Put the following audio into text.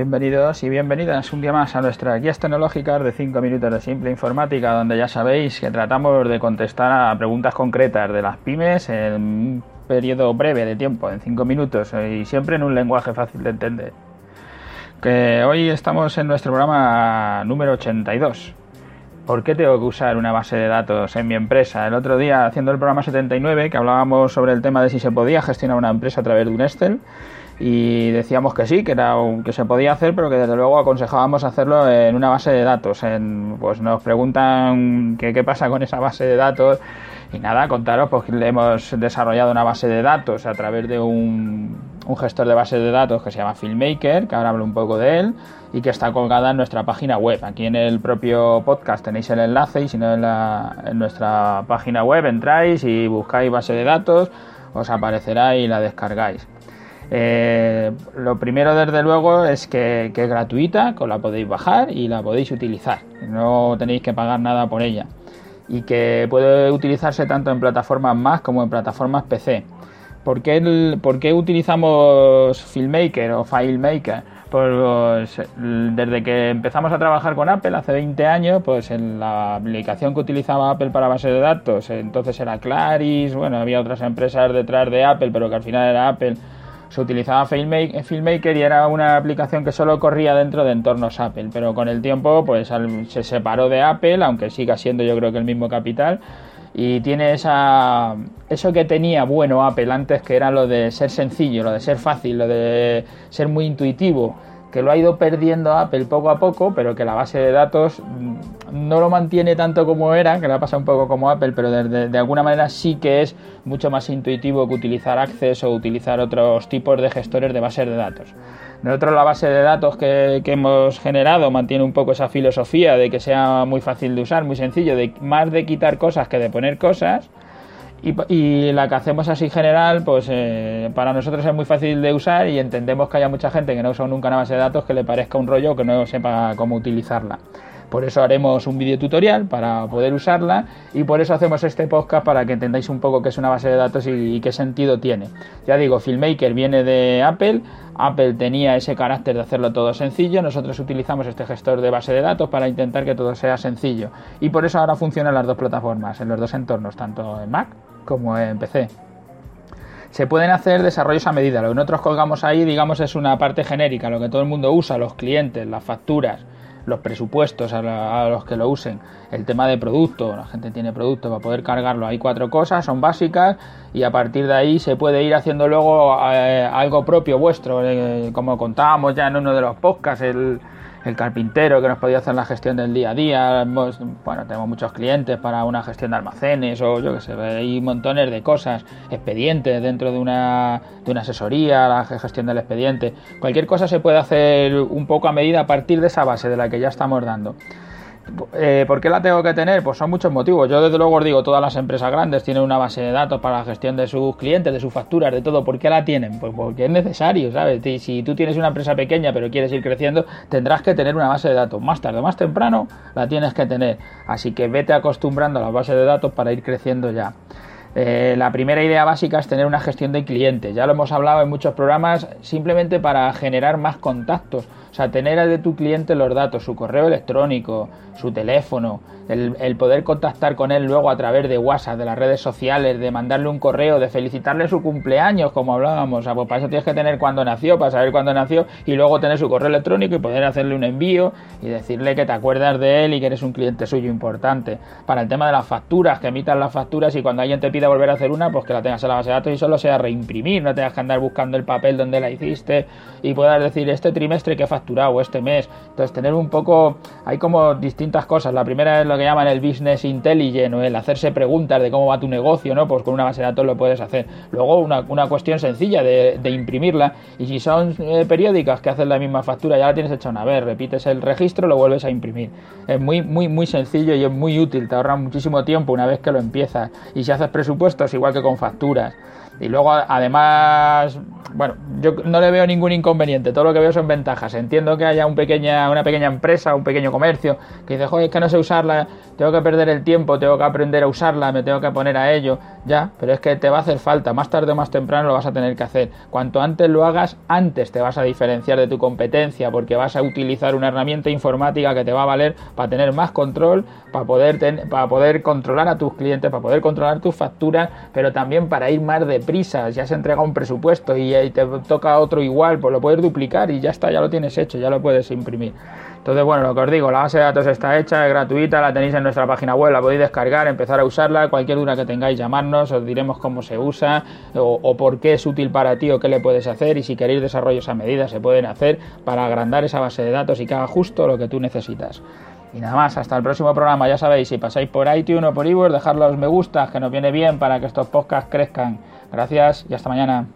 Bienvenidos y bienvenidas un día más a nuestras guías tecnológicas de 5 minutos de simple informática, donde ya sabéis que tratamos de contestar a preguntas concretas de las pymes en un periodo breve de tiempo, en 5 minutos, y siempre en un lenguaje fácil de entender. Que hoy estamos en nuestro programa número 82. ¿Por qué tengo que usar una base de datos en mi empresa? El otro día, haciendo el programa 79, que hablábamos sobre el tema de si se podía gestionar una empresa a través de un Excel, y decíamos que sí, que era que se podía hacer, pero que desde luego aconsejábamos hacerlo en una base de datos. Pues nos preguntan qué pasa con esa base de datos y nada, contaros pues que hemos desarrollado una base de datos a través de un, un gestor de base de datos que se llama Filmmaker, que ahora hablo un poco de él y que está colgada en nuestra página web. Aquí en el propio podcast tenéis el enlace y si no en, la, en nuestra página web entráis y buscáis base de datos, os aparecerá y la descargáis. Eh, lo primero, desde luego, es que, es gratuita, que la podéis bajar y la podéis utilizar. No tenéis que pagar nada por ella. Y que puede utilizarse tanto en plataformas Mac como en plataformas PC. ¿Por qué, ¿Por qué utilizamos Filmmaker o FileMaker? Pues desde que empezamos a trabajar con Apple hace 20 años, pues en la aplicación que utilizaba Apple para base de datos, entonces era Claris, bueno, había otras empresas detrás de Apple, pero que al final era Apple se utilizaba Filmmaker y era una aplicación que solo corría dentro de entornos Apple, pero con el tiempo pues se separó de Apple, aunque siga siendo yo creo que el mismo capital, y tiene esa, eso que tenía bueno Apple antes, que era lo de ser sencillo, lo de ser fácil, lo de ser muy intuitivo que lo ha ido perdiendo Apple poco a poco, pero que la base de datos mm, no lo mantiene tanto como era, que le ha pasado un poco como Apple, pero de, alguna manera sí que es mucho más intuitivo que utilizar Access o utilizar otros tipos de gestores de bases de datos. Nosotros la base de datos que, hemos generado mantiene un poco esa filosofía de que sea muy fácil de usar, muy sencillo, de más de quitar cosas que de poner cosas y, la que hacemos así general, pues eh, para nosotros es muy fácil de usar y entendemos que haya mucha gente que no usa nunca una base de datos que le parezca un rollo que no sepa cómo utilizarla. Por eso haremos un vídeo tutorial para poder usarla y por eso hacemos este podcast para que entendáis un poco qué es una base de datos y, qué sentido tiene. Ya digo, Filmmaker viene de Apple, Apple tenía ese carácter de hacerlo todo sencillo, nosotros utilizamos este gestor de base de datos para intentar que todo sea sencillo y por eso ahora funcionan las dos plataformas, en los dos entornos, tanto en Mac como en PC. Se pueden hacer desarrollos a medida. Lo que nosotros colgamos ahí, digamos, es una parte genérica, lo que todo el mundo usa, los clientes, las facturas, los presupuestos a, los que lo usen. El tema de producto, la gente tiene producto para poder cargarlo. Hay cuatro cosas, son básicas y a partir de ahí se puede ir haciendo luego eh, algo propio vuestro, eh, como contábamos ya en uno de los podcasts, el el carpintero que nos podía hacer la gestión del día a día. Bueno, tenemos muchos clientes para una gestión de almacenes o yo que sé, hay montones de cosas, expedientes dentro de una, de una asesoría, la gestión del expediente. Cualquier cosa se puede hacer un poco a medida a partir de esa base de la que ya estamos dando. Eh, ¿Por qué la tengo que tener? Pues son muchos motivos. Yo desde luego os digo, todas las empresas grandes tienen una base de datos para la gestión de sus clientes, de sus facturas, de todo. ¿Por qué la tienen? Pues porque es necesario, ¿sabes? Si tú tienes una empresa pequeña pero quieres ir creciendo, tendrás que tener una base de datos. Más tarde o más temprano la tienes que tener. Así que vete acostumbrando a la base de datos para ir creciendo ya. Eh, la primera idea básica es tener una gestión de clientes. Ya lo hemos hablado en muchos programas, simplemente para generar más contactos. O sea, tener de tu cliente los datos, su correo electrónico, su teléfono, el, poder contactar con él luego a través de WhatsApp, de las redes sociales, de mandarle un correo, de felicitarle su cumpleaños, como hablábamos. O sea, pues para eso tienes que tener cuándo nació, para saber cuándo nació, y luego tener su correo electrónico y poder hacerle un envío y decirle que te acuerdas de él y que eres un cliente suyo importante. Para el tema de las facturas, que emitas las facturas y cuando alguien te pida volver a hacer una, pues que la tengas en la base de datos y solo sea reimprimir, no tengas que andar buscando el papel donde la hiciste y puedas decir este trimestre que he facturado, este mes. Entonces, tener un poco, hay como distintas cosas. La primera es lo que llaman el business intelligent o el hacerse preguntas de cómo va tu negocio, ¿no? Pues con una base de datos lo puedes hacer. Luego una, cuestión sencilla de, imprimirla y si son eh, periódicas que hacen la misma factura ya la tienes hecha una vez, repites el registro, lo vuelves a imprimir. Es muy, muy, muy sencillo y es muy útil, te ahorra muchísimo tiempo una vez que lo empiezas. Y si haces presupuesto presupuestos igual que con facturas. Y luego, además, bueno, yo no le veo ningún inconveniente, todo lo que veo son ventajas. Entiendo que haya un pequeña, una pequeña empresa, un pequeño comercio que dice, joder, es que no sé usarla, tengo que perder el tiempo, tengo que aprender a usarla, me tengo que poner a ello, ya, pero es que te va a hacer falta, más tarde o más temprano lo vas a tener que hacer. Cuanto antes lo hagas, antes te vas a diferenciar de tu competencia, porque vas a utilizar una herramienta informática que te va a valer para tener más control, para poder, para poder controlar a tus clientes, para poder controlar tus facturas, pero también para ir más deprisa. Ya se entrega un presupuesto y, te toca otro igual, pues lo puedes duplicar y ya está, ya lo tienes hecho, ya lo puedes imprimir. Entonces, bueno, lo que os digo, la base de datos está hecha, es gratuita, la tenéis en nuestra página web, la podéis descargar, empezar a usarla, cualquier duda que tengáis, llamarnos, os diremos cómo se usa o, por qué es útil para ti o qué le puedes hacer y si queréis desarrollos a medida se pueden hacer para agrandar esa base de datos y que haga justo lo que tú necesitas. Y nada más, hasta el próximo programa. Ya sabéis, si pasáis por iTunes o por iVoox, dejad los me gusta, que nos viene bien para que estos podcasts crezcan. Gracias y hasta mañana.